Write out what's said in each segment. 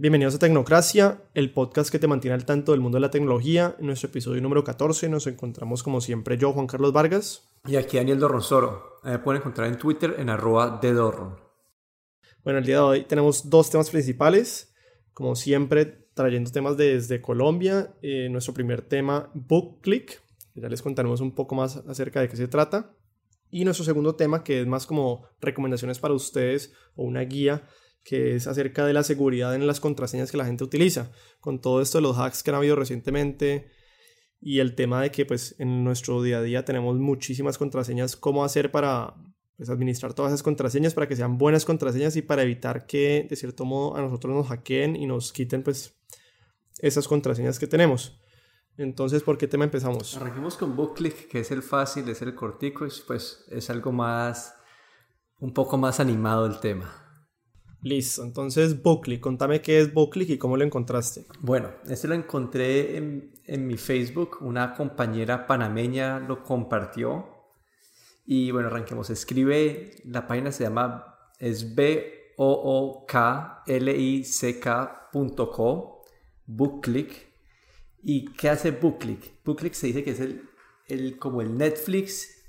Bienvenidos a Tecnocracia, el podcast que te mantiene al tanto del mundo de la tecnología. En nuestro episodio número 14 nos encontramos como siempre yo, Juan Carlos Vargas. Y aquí Daniel Dorronsoro. Me pueden encontrar en Twitter en arroba de Dorron. Bueno, el día de hoy tenemos dos temas principales. Como siempre, trayendo temas desde Colombia. Eh, nuestro primer tema, BookClick. Ya les contaremos un poco más acerca de qué se trata. Y nuestro segundo tema, que es más como recomendaciones para ustedes o una guía que es acerca de la seguridad en las contraseñas que la gente utiliza. Con todo esto de los hacks que han habido recientemente y el tema de que pues en nuestro día a día tenemos muchísimas contraseñas, cómo hacer para pues, administrar todas esas contraseñas para que sean buenas contraseñas y para evitar que de cierto modo a nosotros nos hackeen y nos quiten pues esas contraseñas que tenemos. Entonces, ¿por qué tema empezamos? Arranquemos con BookClick, que es el fácil, es el cortico, y pues es algo más, un poco más animado el tema. Listo, entonces Bookly, contame qué es Bookly y cómo lo encontraste. Bueno, este lo encontré en, mi Facebook, una compañera panameña lo compartió y bueno, arranquemos, escribe, la página se llama, es b o o k l i c k.co, Bookclick. ¿Y qué hace Bookclick? Bookclick se dice que es el, el como el Netflix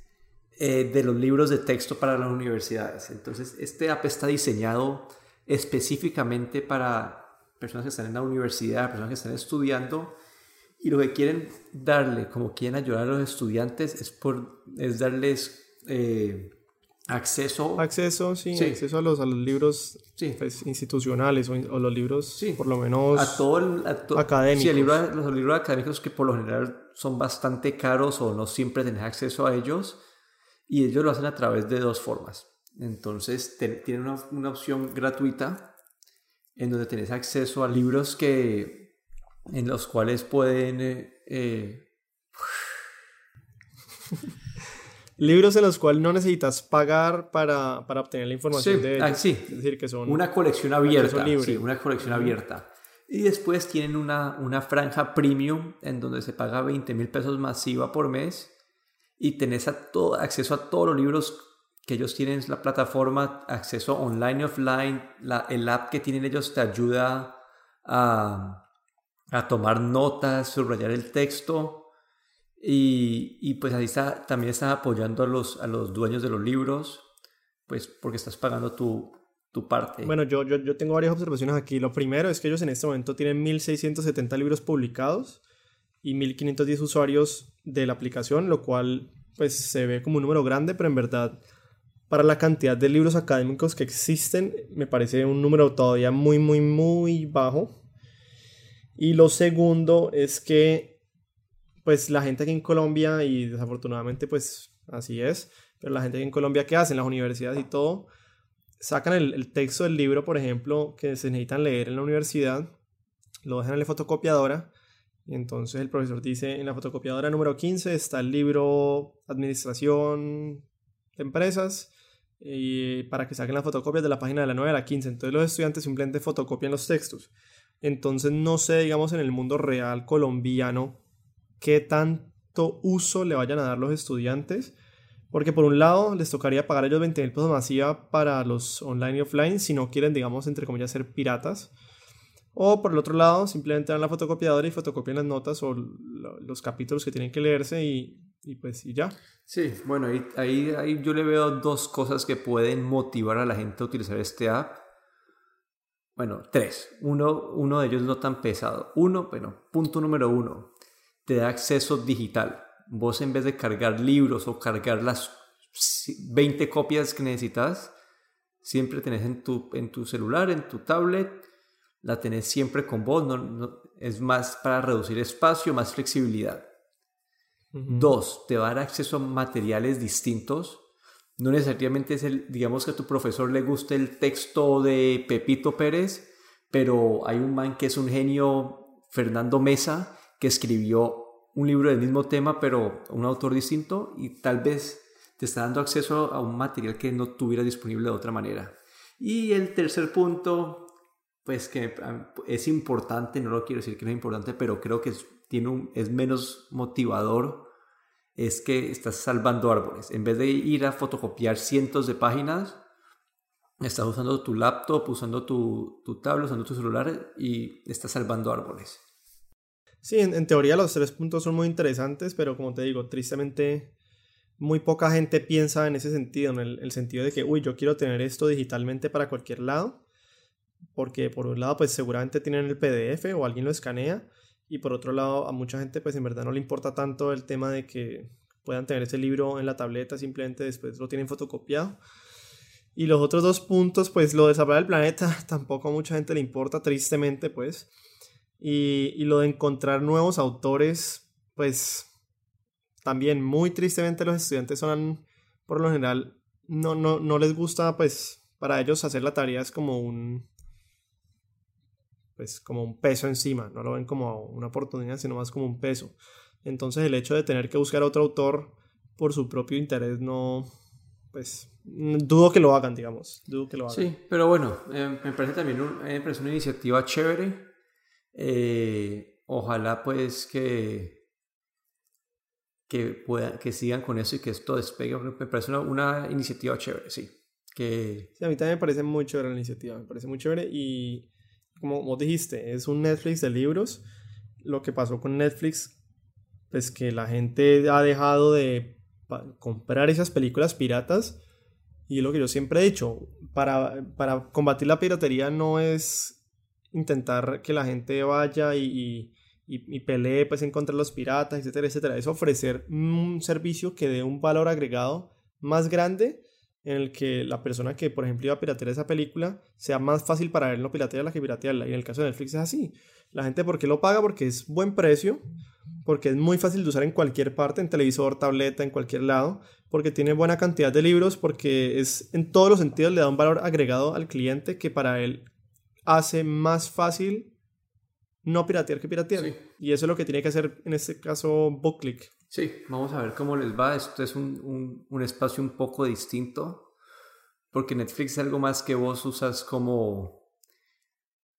eh, de los libros de texto para las universidades. Entonces, este app está diseñado específicamente para personas que están en la universidad, personas que están estudiando y lo que quieren darle, como quieren ayudar a los estudiantes, es, por, es darles eh, acceso. Acceso, sí, acceso a los, a los libros pues, institucionales o, los libros, por lo menos a todo académicos. Sí, los libros académicos que por lo general son bastante caros o no siempre tenés acceso a ellos y ellos lo hacen a través de dos formas. Entonces tienen una, opción gratuita en donde tenés acceso a libros que en los cuales pueden eh, eh, libros en los cuales no necesitas pagar para, obtener la información de ah, ellos. sí. Es decir, que son una colección abierta. Sí, una colección abierta. Y después tienen una, una franja premium en donde se paga 20 mil pesos masiva por mes y tenés a todo, acceso a todos los libros que ellos tienen la plataforma, acceso online y offline, la, el app que tienen ellos te ayuda a, a tomar notas, subrayar el texto y, y, pues ahí está, también están apoyando a los, a los dueños de los libros, pues porque estás pagando tu, tu parte. Bueno, yo, yo, yo tengo varias observaciones aquí. Lo primero es que ellos en este momento tienen 1.670 libros publicados y 1.510 usuarios de la aplicación, lo cual pues se ve como un número grande, pero en verdad para la cantidad de libros académicos que existen, me parece un número todavía muy, muy, muy bajo. Y lo segundo es que, pues la gente aquí en Colombia, y desafortunadamente pues así es, pero la gente aquí en Colombia, ¿qué hacen? Las universidades y todo, sacan el, texto del libro, por ejemplo, que se necesitan leer en la universidad, lo dejan en la fotocopiadora, y entonces el profesor dice, en la fotocopiadora número 15 está el libro Administración Empresas, y para que saquen las fotocopias de la página de la 9 a la 15. Entonces los estudiantes simplemente fotocopian los textos. Entonces no sé, digamos, en el mundo real colombiano, qué tanto uso le vayan a dar los estudiantes. Porque por un lado les tocaría pagar ellos 20 mil pesos masiva para los online y offline si no quieren, digamos, entre comillas, ser piratas. O por el otro lado, simplemente dan la fotocopiadora y fotocopian las notas o los capítulos que tienen que leerse y, y pues y ya. Sí, bueno, ahí, ahí, ahí, yo le veo dos cosas que pueden motivar a la gente a utilizar este app. Bueno, tres. Uno, uno de ellos no tan pesado. Uno, bueno, punto número uno, te da acceso digital. Vos en vez de cargar libros o cargar las 20 copias que necesitas, siempre tenés en tu, en tu celular, en tu tablet, la tenés siempre con vos. no, es más para reducir espacio, más flexibilidad. Dos, te va a dar acceso a materiales distintos. No necesariamente es el, digamos que a tu profesor le guste el texto de Pepito Pérez, pero hay un man que es un genio, Fernando Mesa, que escribió un libro del mismo tema, pero un autor distinto, y tal vez te está dando acceso a un material que no tuviera disponible de otra manera. Y el tercer punto, pues que es importante, no lo quiero decir que no es importante, pero creo que es tiene un, es menos motivador es que estás salvando árboles. En vez de ir a fotocopiar cientos de páginas, estás usando tu laptop, usando tu, tu tablet, usando tu celular y estás salvando árboles. Sí, en, teoría los tres puntos son muy interesantes, pero como te digo, tristemente muy poca gente piensa en ese sentido, en el, sentido de que, uy, yo quiero tener esto digitalmente para cualquier lado, porque por un lado, pues seguramente tienen el PDF o alguien lo escanea, y por otro lado, a mucha gente, pues en verdad no le importa tanto el tema de que puedan tener ese libro en la tableta, simplemente después lo tienen fotocopiado. Y los otros dos puntos, pues lo de salvar el planeta, tampoco a mucha gente le importa, tristemente, pues. Y, y lo de encontrar nuevos autores, pues también muy tristemente los estudiantes son, por lo general, no, no, no les gusta, pues para ellos hacer la tarea es como un, pues como un peso encima, no lo ven como una oportunidad, sino más como un peso. Entonces el hecho de tener que buscar otro autor por su propio interés no, pues dudo que lo hagan, digamos, dudo que lo hagan. Sí, pero bueno, eh, me parece también me parece una iniciativa chévere. Eh, ojalá pues que que, pueda, que sigan con eso y que esto despegue. Me parece una, iniciativa chévere, sí. Que... Sí, a mí también me parece muy chévere la iniciativa, me parece muy chévere y como vos dijiste, es un Netflix de libros. Lo que pasó con Netflix, pues que la gente ha dejado de comprar esas películas piratas y lo que yo siempre he dicho, para, para combatir la piratería no es intentar que la gente vaya y y, pelee pues en contra de los piratas, etcétera, etcétera. Es ofrecer un servicio que dé un valor agregado más grande en el que la persona que, por ejemplo, iba a piratear esa película sea más fácil para él no piratearla que piratearla. Y en el caso de Netflix es así. La gente, ¿por qué lo paga? Porque es buen precio, porque es muy fácil de usar en cualquier parte, en televisor, tableta, en cualquier lado, porque tiene buena cantidad de libros, porque es en todos los sentidos le da un valor agregado al cliente que para él hace más fácil no piratear que piratear. Y eso es lo que tiene que hacer en este caso BookClick. Sí, vamos a ver cómo les va. Esto es un, un, espacio un poco distinto, porque Netflix es algo más que vos usas como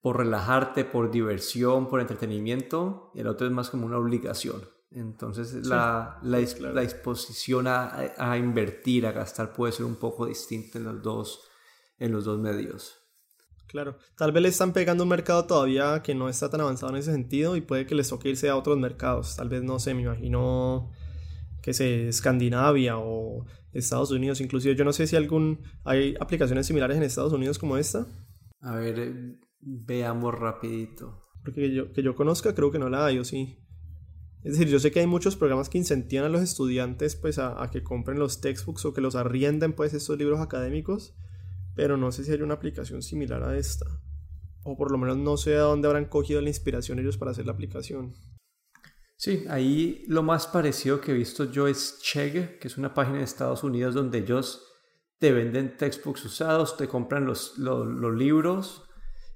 por relajarte, por diversión, por entretenimiento, y el otro es más como una obligación. Entonces la, la, la, disposición a, a, invertir, a gastar puede ser un poco distinta en los dos, en los dos medios. Claro, tal vez le están pegando un mercado todavía que no está tan avanzado en ese sentido y puede que les toque irse a otros mercados. Tal vez, no sé, me imagino que sé, Escandinavia o Estados Unidos. Inclusive yo no sé si algún hay aplicaciones similares en Estados Unidos como esta. A ver, eh, veamos rapidito. Porque que yo, que yo conozca creo que no la hay, o sí. Es decir, yo sé que hay muchos programas que incentivan a los estudiantes pues a, a que compren los textbooks o que los arrienden pues estos libros académicos pero no sé si hay una aplicación similar a esta. O por lo menos no sé a dónde habrán cogido la inspiración ellos para hacer la aplicación. Sí, ahí lo más parecido que he visto yo es Chegg, que es una página de Estados Unidos donde ellos te venden textbooks usados, te compran los, los, libros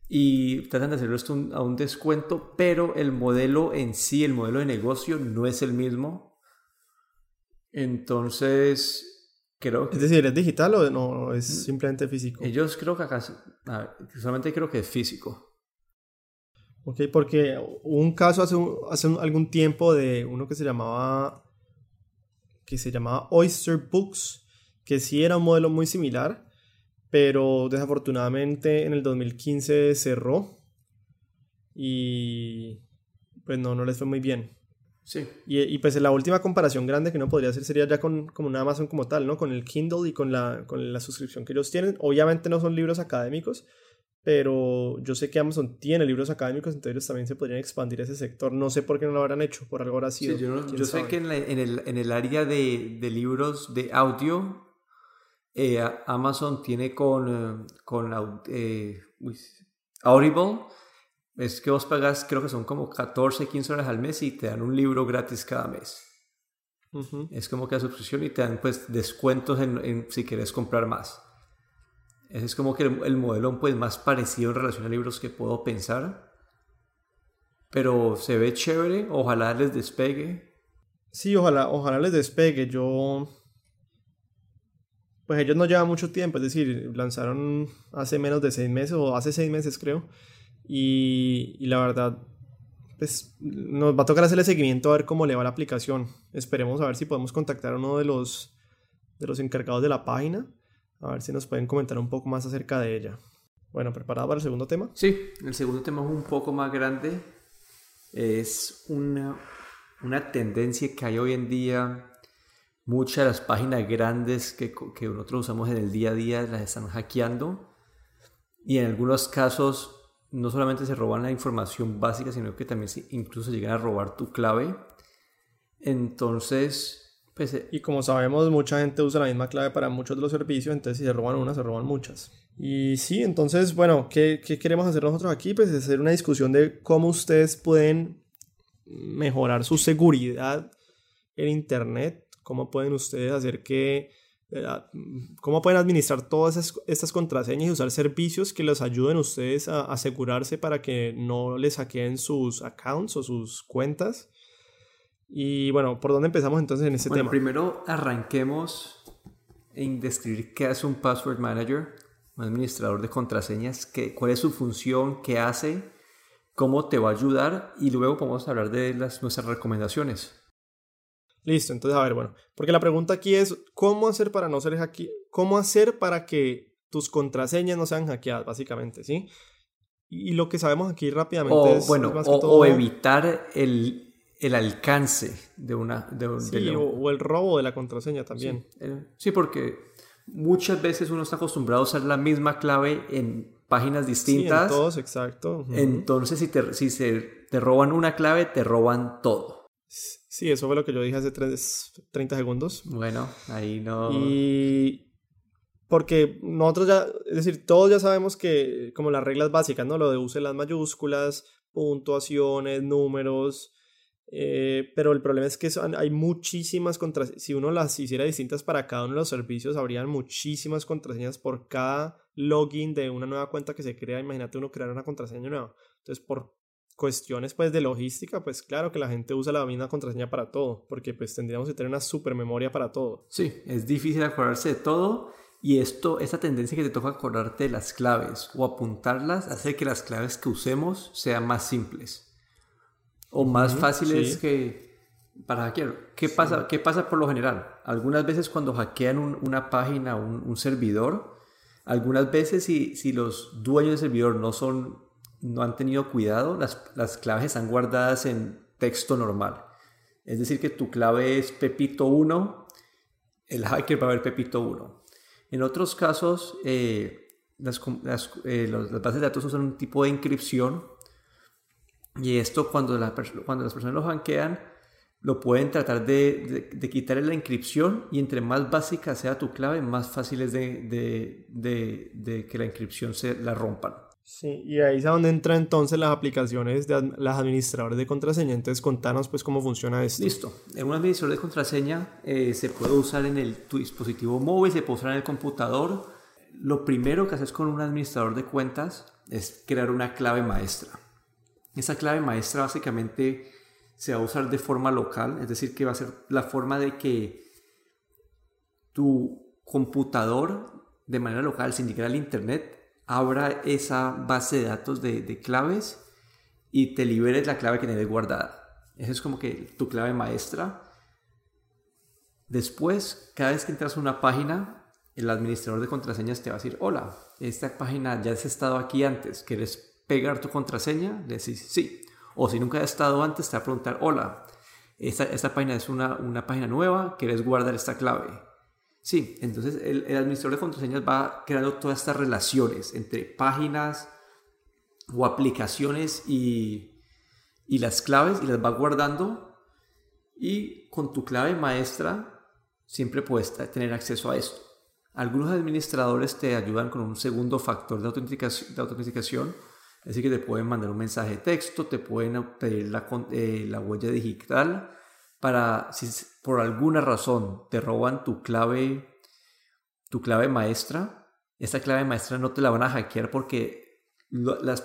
y tratan de hacerlo esto a un descuento, pero el modelo en sí, el modelo de negocio no es el mismo. Entonces, Creo Es decir, ¿es digital o no es mm, simplemente físico? Ellos creo que acá, solamente creo que es físico. Ok, porque hubo un caso hace, hace algún tiempo de uno que se llamaba que se llamaba Oyster Books, que sí era un modelo muy similar, pero desafortunadamente en el 2015 cerró y pues no, no les fue muy bien. Sí. Y, y, pues la última comparación grande que uno podría hacer sería ya con como una Amazon como tal, ¿no? Con el Kindle y con la, con la suscripción que ellos tienen. Obviamente no son libros académicos, pero yo sé que Amazon tiene libros académicos, entonces ellos también se podrían expandir ese sector. No sé por qué no lo habrán hecho, por algo habrá sido. Sí, yo, sé que en, en, el, en, el, área de, de, libros de audio, eh, Amazon tiene con, eh, con eh, Audible es que vos pagas, creo que son como 14, 15 horas al mes y te dan un libro gratis cada mes. Es como que la suscripción y te dan pues descuentos en, si quieres comprar más. Ese es como que el, modelo pues más parecido en relación a libros que puedo pensar. Pero se ve chévere, ojalá les despegue. Sí, ojalá, ojalá les despegue. Yo... Pues ellos no llevan mucho tiempo, es decir, lanzaron hace menos de seis meses o hace seis meses creo. Y, la verdad, pues nos va a tocar hacerle seguimiento a ver cómo le va la aplicación. Esperemos a ver si podemos contactar a uno de los, de los encargados de la página A ver si nos pueden comentar un poco más acerca de ella. Bueno, ¿preparado para el segundo tema? Sí, el segundo tema es un poco más grande. Es una, una tendencia que hay hoy en día. Muchas de las páginas grandes que, que nosotros usamos en el día a día las están hackeando. Y en algunos casos no solamente se roban la información básica, sino que también incluso llegan a robar tu clave. Entonces, pues, eh, y como sabemos, mucha gente usa la misma clave para muchos de los servicios, entonces si se roban una, se roban muchas. Y sí, entonces, bueno, ¿qué, ¿qué, queremos hacer nosotros aquí? Pues hacer una discusión de cómo ustedes pueden mejorar su seguridad en Internet, cómo pueden ustedes hacer que, cómo pueden administrar todas estas contraseñas y usar servicios que les ayuden a ustedes a asegurarse para que no les hackeen sus accounts o sus cuentas y bueno, ¿por dónde empezamos entonces en este bueno, tema? Primero arranquemos en describir qué hace un password manager, un administrador de contraseñas, qué, cuál es su función, qué hace, cómo te va a ayudar y luego podemos hablar de las, nuestras recomendaciones. Listo, entonces a ver, bueno, porque la pregunta aquí es ¿cómo hacer para no ser hackeado? ¿Cómo hacer para que tus contraseñas no sean hackeadas, básicamente, sí? Y lo que sabemos aquí rápidamente o, es, bueno, o evitar el el alcance de una... De, sí, o, el robo de la contraseña también. Sí, porque muchas veces uno está acostumbrado a usar la misma clave en páginas distintas. Sí, en todos, exacto. Entonces, si, te, si se, te roban una clave, te roban todo. Sí, eso fue lo que yo dije hace 30 segundos. Bueno, ahí no... Y... Porque nosotros ya, es decir, todos ya sabemos que, como las reglas básicas, ¿no? Lo de use las mayúsculas, puntuaciones, números, eh, pero el problema es que hay muchísimas contraseñas. Si uno las hiciera distintas para cada uno de los servicios, habrían muchísimas contraseñas por cada login de una nueva cuenta que se crea. Imagínate uno crear una contraseña nueva. Entonces, por cuestiones pues de logística, pues claro que la gente usa la misma contraseña para todo, porque pues tendríamos que tener una super memoria para todo. Sí, es difícil acordarse de todo y esto, esta tendencia que te toca acordarte de las claves o apuntarlas hace que las claves que usemos sean más simples o más fáciles que para hackear. ¿Qué, pasa, ¿Qué pasa por lo general? Algunas veces cuando hackean una página, un, un servidor, algunas veces si, si, los dueños del servidor no, son, no han tenido cuidado, las, las claves están guardadas en texto normal. Es decir, que tu clave es Pepito1, el hacker va a ver Pepito1. En otros casos, eh, las, las, eh, las, bases de datos usan un tipo de encripción y esto cuando, cuando las personas lo hackean, lo pueden tratar de, de, quitarle la inscripción y entre más básica sea tu clave, más fácil es de, de, que la inscripción se la rompan. Sí, y ahí es donde entran entonces las aplicaciones de las administradores de contraseña. Entonces, contanos pues cómo funciona esto. Listo. Un administrador de contraseña eh, se puede usar en el, tu dispositivo móvil, se puede usar en el computador. Lo primero que haces con un administrador de cuentas es crear una clave maestra. Esa clave maestra básicamente se va a usar de forma local, es decir, que va a ser la forma de que tu computador de manera local, sin llegar al internet, abra esa base de datos de, claves y te liberes la clave que tienes guardada. Esa es como que tu clave maestra. Después, cada vez que entras a una página, el administrador de contraseñas te va a decir, hola, esta página ya has estado aquí antes, ¿quieres pegar tu contraseña, le decís sí. O si nunca has estado antes, te va a preguntar, hola, esta, esta página es una, una, página nueva, ¿quieres guardar esta clave? Sí, entonces el, el, administrador de contraseñas va creando todas estas relaciones entre páginas o aplicaciones y, y las claves y las va guardando y con tu clave maestra siempre puedes tener acceso a esto. Algunos administradores te ayudan con un segundo factor de autenticación, de autenticación es decir, que te pueden mandar un mensaje de texto, te pueden pedir la, eh, la huella digital para, si por alguna razón te roban tu clave, tu clave maestra, esta clave maestra no te la van a hackear porque las,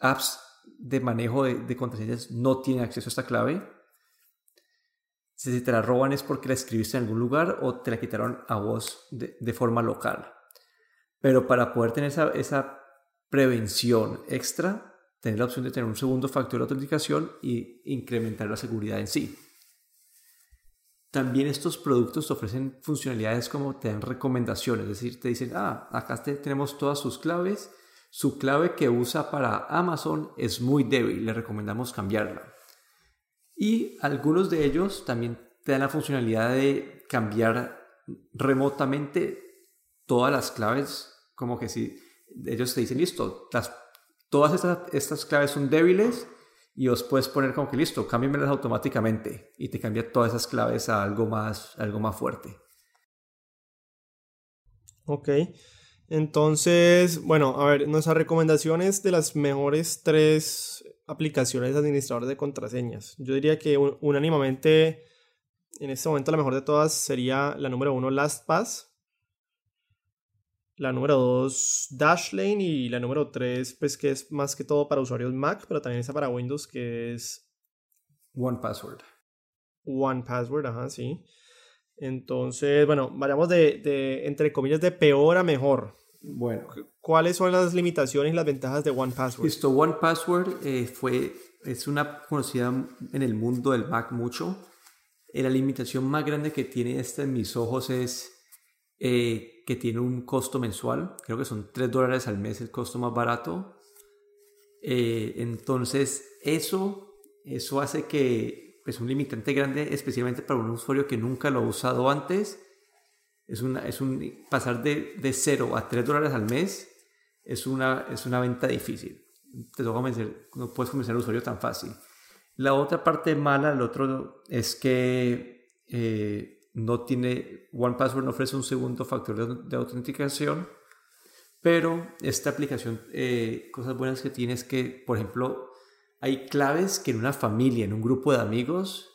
apps de manejo de, de, contraseñas no tienen acceso a esta clave. Si te la roban es porque la escribiste en algún lugar o te la quitaron a vos de, de forma local. Pero para poder tener esa, esa prevención extra, tener la opción de tener un segundo factor de autenticación y incrementar la seguridad en sí. También estos productos ofrecen funcionalidades como te dan recomendaciones, es decir, te dicen, ah, acá tenemos todas sus claves, su clave que usa para Amazon es muy débil, le recomendamos cambiarla. Y algunos de ellos también te dan la funcionalidad de cambiar remotamente todas las claves, como que si ellos te dicen, listo, todas estas, estas claves son débiles, y os puedes poner como que listo, cámbiamelas automáticamente y te cambia todas esas claves a algo más, algo más fuerte. Ok, entonces, bueno, a ver, nuestras recomendaciones de las mejores tres aplicaciones de administrador de contraseñas. Yo diría que unánimamente, en este momento la mejor de todas sería la número uno, LastPass la número 2 Dashlane y la número 3 pues que es más que todo para usuarios Mac, pero también está para Windows que es One Password. One Password, ajá, sí. Entonces, bueno, vayamos de, de, entre comillas de peor a mejor. Bueno. ¿Cuáles son las limitaciones y las ventajas de One Password? Listo, One Password eh, fue, es una conocida en el mundo del Mac mucho. Eh, la limitación más grande que tiene esta en mis ojos es eh, que tiene un costo mensual, creo que son 3 dólares al mes el costo más barato. Eh, entonces, eso, eso hace que es pues, un limitante grande, especialmente para un usuario que nunca lo ha usado antes. Es, una, es un pasar de, de 0 a 3 dólares al mes es una, es una venta difícil. Te toca convencer, no puedes convencer al usuario tan fácil. La otra parte mala, el otro, es que eh, no tiene, One Password no ofrece un segundo factor de, autenticación, pero esta aplicación, eh, cosas buenas que tiene es que, por ejemplo, hay claves que en una familia, en un grupo de amigos,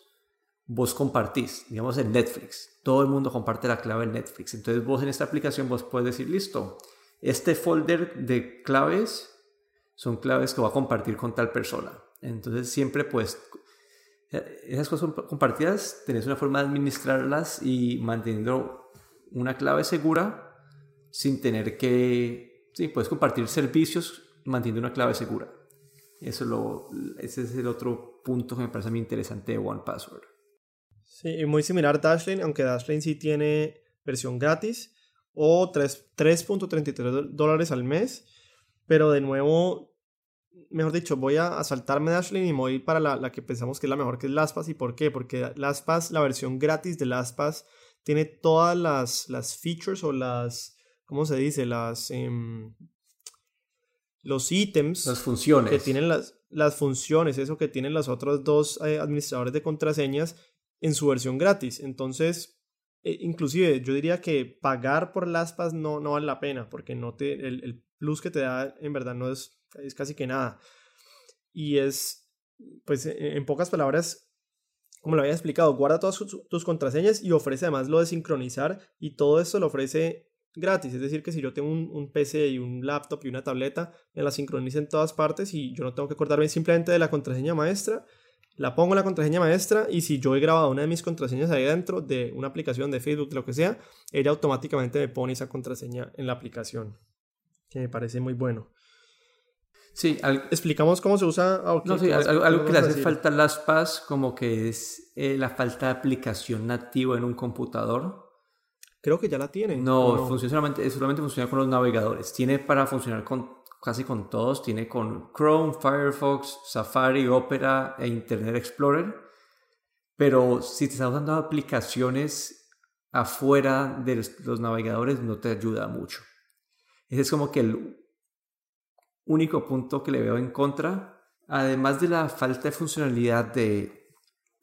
vos compartís, digamos en Netflix, todo el mundo comparte la clave en Netflix, entonces vos en esta aplicación vos puedes decir, listo, este folder de claves son claves que voy a compartir con tal persona. Entonces siempre pues esas cosas compartidas, tenés una forma de administrarlas y manteniendo una clave segura sin tener que, sí, puedes compartir servicios manteniendo una clave segura. Eso lo, ese es el otro punto que me parece muy interesante de One Password. Sí, muy similar a Dashlane, aunque Dashlane sí tiene versión gratis o 3.33 dólares al mes, pero de nuevo mejor dicho, voy a, saltarme Dashlane y me voy para la, que pensamos que es la mejor, que es LastPass. ¿Y por qué? Porque LastPass, la versión gratis de LastPass, tiene todas las, las features o las, ¿cómo se dice? Las, em, los ítems. Las funciones. Que tienen las, las funciones, eso que tienen los otros dos eh, administradores de contraseñas en su versión gratis. Entonces, eh, inclusive yo diría que pagar por LastPass no, no vale la pena, porque no te, el, el plus que te da en verdad no es es casi que nada. Y es, pues e, en pocas palabras, como lo había explicado, guarda todas tus contraseñas y ofrece además lo de sincronizar y todo esto lo ofrece gratis. Es decir, que si yo tengo un, PC y un laptop y una tableta, me la sincroniza en todas partes y yo no tengo que acordarme simplemente de la contraseña maestra. La pongo en la contraseña maestra y si yo he grabado una de mis contraseñas ahí dentro de una aplicación de Facebook, lo que sea, ella automáticamente me pone esa contraseña en la aplicación. Que me parece muy bueno. Sí, explicamos cómo se usa. no, sí, algo, que le hace falta a LastPass, como que es eh, la falta de aplicación nativa en un computador. Creo que ya la tiene. No, Funciona solamente, solamente funciona con los navegadores. Tiene para funcionar con casi con todos. Tiene con Chrome, Firefox, Safari, Opera e Internet Explorer. Pero si te estás usando aplicaciones afuera de los navegadores, no te ayuda mucho. Ese es como que el único punto que le veo en contra, además de la falta de funcionalidad de,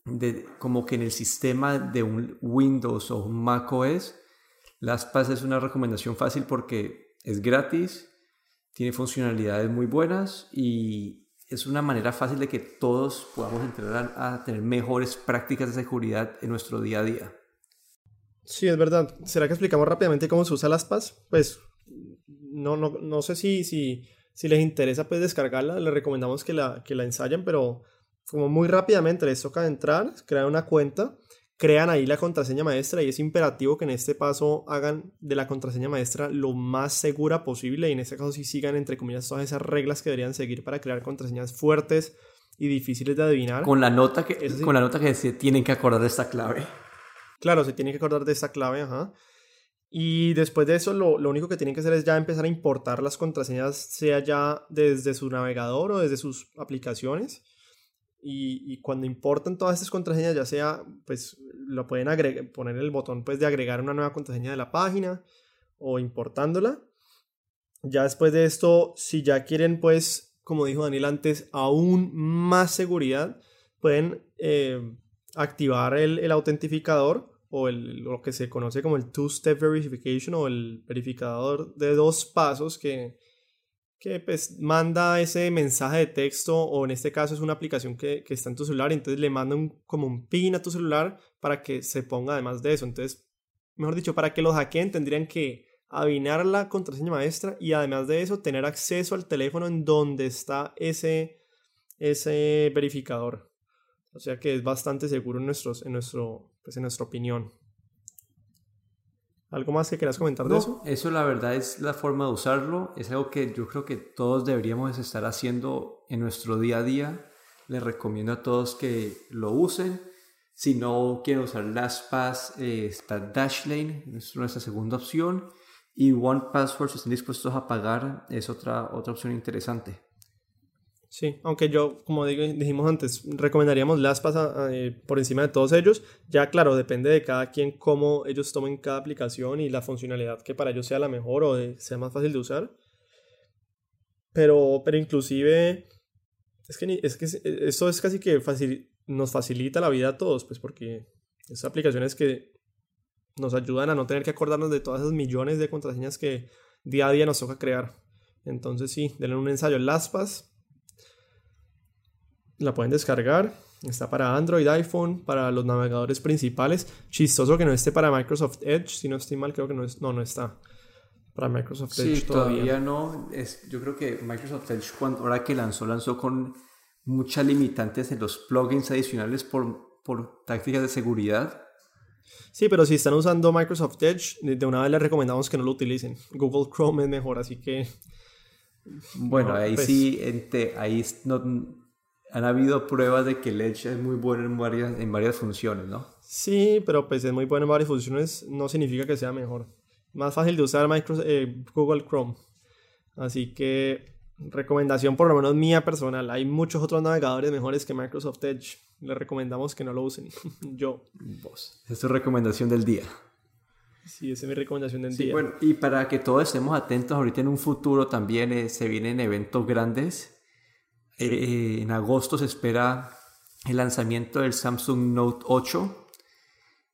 de como que en el sistema de un Windows o un Mac OS, LastPass es una recomendación fácil porque es gratis, tiene funcionalidades muy buenas y es una manera fácil de que todos podamos entrar a, tener mejores prácticas de seguridad en nuestro día a día. Sí, es verdad. ¿Será que explicamos rápidamente cómo se usa LastPass? Pues no, no, no sé si, si si les interesa pues descargarla, les recomendamos que la, que la ensayen, pero como muy rápidamente les toca entrar, crear una cuenta, crean ahí la contraseña maestra y es imperativo que en este paso hagan de la contraseña maestra lo más segura posible y en este caso sí sigan entre comillas todas esas reglas que deberían seguir para crear contraseñas fuertes y difíciles de adivinar. Con la nota que, con la nota que tienen que acordar esta clave. Claro, se tiene que acordar de esta clave, ajá. Y después de eso, lo, lo, único que tienen que hacer es ya empezar a importar las contraseñas, sea ya desde su navegador o desde sus aplicaciones. Y, cuando importan todas estas contraseñas, ya sea, pues lo pueden agregar, poner el botón pues, de agregar una nueva contraseña de la página o importándola. Ya después de esto, si ya quieren, pues, como dijo Daniel antes, aún más seguridad, pueden eh, activar el, el autentificador o el, lo que se conoce como el two-step verification o el verificador de dos pasos que, que pues, manda ese mensaje de texto o en este caso es una aplicación que, que está en tu celular y entonces le manda un, como un pin a tu celular para que se ponga además de eso. Entonces, mejor dicho, para que los hackeen tendrían que adivinar la contraseña maestra y además de eso tener acceso al teléfono en donde está ese, ese verificador. O sea que es bastante seguro nuestros, en nuestro pues en nuestra opinión. ¿Algo más que quieras comentar de eso? Eso la verdad es la forma de usarlo, es algo que yo creo que todos deberíamos estar haciendo en nuestro día a día. Les recomiendo a todos que lo usen. Si no quieren usar LastPass, eh, está Dashlane, es nuestra segunda opción. Y OnePassword, si están dispuestos a pagar, es otra, otra opción interesante. Sí, aunque yo, como dijimos antes, recomendaríamos LastPass eh, por encima de todos ellos. Ya, claro, depende de cada quien cómo ellos tomen cada aplicación y la funcionalidad que para ellos sea la mejor o sea más fácil de usar. Pero, pero inclusive, es que, es que esto es casi que nos facilita la vida a todos, pues porque esas aplicaciones que nos ayudan a no tener que acordarnos de todas esas millones de contraseñas que día a día nos toca crear. Entonces sí, denle un ensayo en LastPass la pueden descargar. Está para Android, iPhone, para los navegadores principales. Chistoso que no esté para Microsoft Edge. Si no estoy mal, creo que no, es, no, no está. Para Microsoft Edge sí, todavía. no. Es, yo creo que Microsoft Edge, cuando, ahora que lanzó, lanzó con muchas limitantes en los plugins adicionales por, por tácticas de seguridad. Sí, pero si están usando Microsoft Edge, de una vez les recomendamos que no lo utilicen. Google Chrome es mejor, así que... Bueno, ahí pues sí, ahí no, han habido pruebas de que el Edge es muy bueno en varias, en varias funciones, ¿no? Sí, pero pues es muy bueno en varias funciones, no significa que sea mejor. Más fácil de usar Microsoft, eh, Google Chrome. Así que recomendación por lo menos mía personal. Hay muchos otros navegadores mejores que Microsoft Edge. Les recomendamos que no lo usen. Yo. Vos. Es tu recomendación del día. Sí, esa es mi recomendación del día. Bueno, y para que todos estemos atentos, ahorita en un futuro también eh, se vienen eventos grandes eh, en agosto se espera el lanzamiento del Samsung Note 8.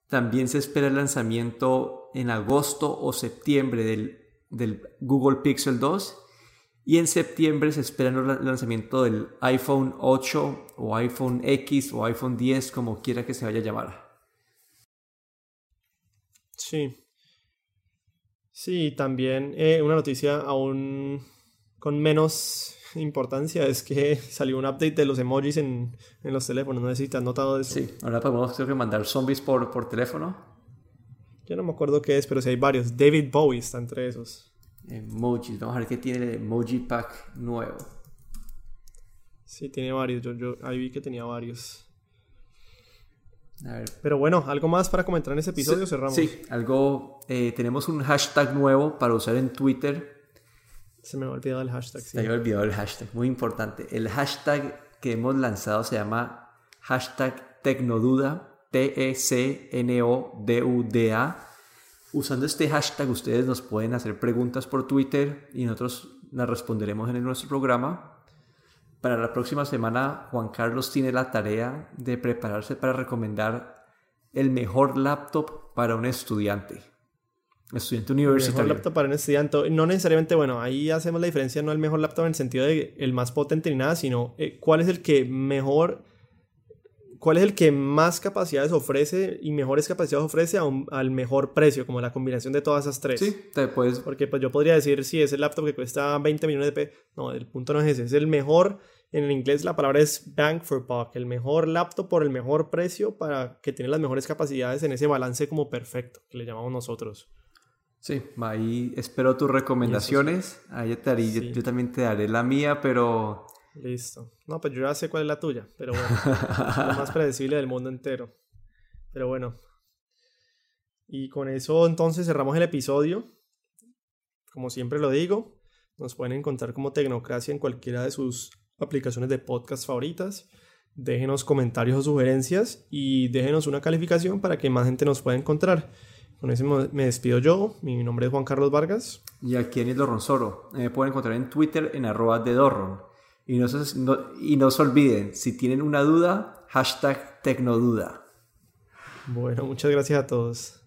También se espera el lanzamiento en agosto o septiembre del, Google Pixel 2. Y en septiembre se espera el lanzamiento del iPhone 8 o iPhone X o iPhone 10, como quiera que se vaya a llamar. Sí. Sí, también eh, una noticia aún con menos importancia es que salió un update de los emojis en, en los teléfonos. No sé si te has notado eso. Sí, ahora podemos creo que mandar zombies por, por teléfono. Yo no me acuerdo qué es, pero sí hay varios. David Bowie está entre esos. Emojis, vamos a ver qué tiene el emoji pack nuevo. Sí, tiene varios. Yo, yo ahí vi que tenía varios. A ver. Pero bueno, ¿algo más para comentar en ese episodio? Cerramos. Sí, algo. Eh, tenemos un hashtag nuevo para usar en Twitter se me ha olvidado el hashtag. Se me ha olvidado el hashtag, muy importante. El hashtag que hemos lanzado se llama hashtag Tecnoduda, T-E-C-N-O-D-U-D-A. Usando este hashtag ustedes nos pueden hacer preguntas por Twitter y nosotros las responderemos en nuestro programa. Para la próxima semana Juan Carlos tiene la tarea de prepararse para recomendar el mejor laptop para un estudiante. Estudiante universitario. Mejor laptop para un estudiante. No necesariamente, bueno, ahí hacemos la diferencia, no el mejor laptop en el sentido de el más potente ni nada, sino eh, cuál es el que mejor, cuál es el que más capacidades ofrece y mejores capacidades ofrece a al mejor precio, como la combinación de todas esas tres. Sí, te puedes. Porque pues yo podría decir, si es el laptop que cuesta 20 millones de pesos. No, el punto no es ese, es el mejor. En el inglés la palabra es bang for buck, el mejor laptop por el mejor precio para que tiene las mejores capacidades en ese balance como perfecto, que le llamamos nosotros. Sí, ahí espero tus recomendaciones. Ahí te yo, también te daré la mía, pero... Listo. No, pues yo ya sé cuál es la tuya, pero bueno, lo más predecible del mundo entero. Pero bueno, Y con eso entonces cerramos el episodio. Como siempre lo digo, nos pueden encontrar como Tecnocracia en cualquiera de sus aplicaciones de podcast favoritas. Déjenos comentarios o sugerencias y déjenos una calificación para que más gente nos pueda encontrar. Con eso me despido yo. Mi nombre es Juan Carlos Vargas. Y aquí en Dorronsoro. Me pueden encontrar en Twitter en arroba de Dorron. Y no, y no se olviden, si tienen una duda, hashtag Tecnoduda. Bueno, muchas gracias a todos.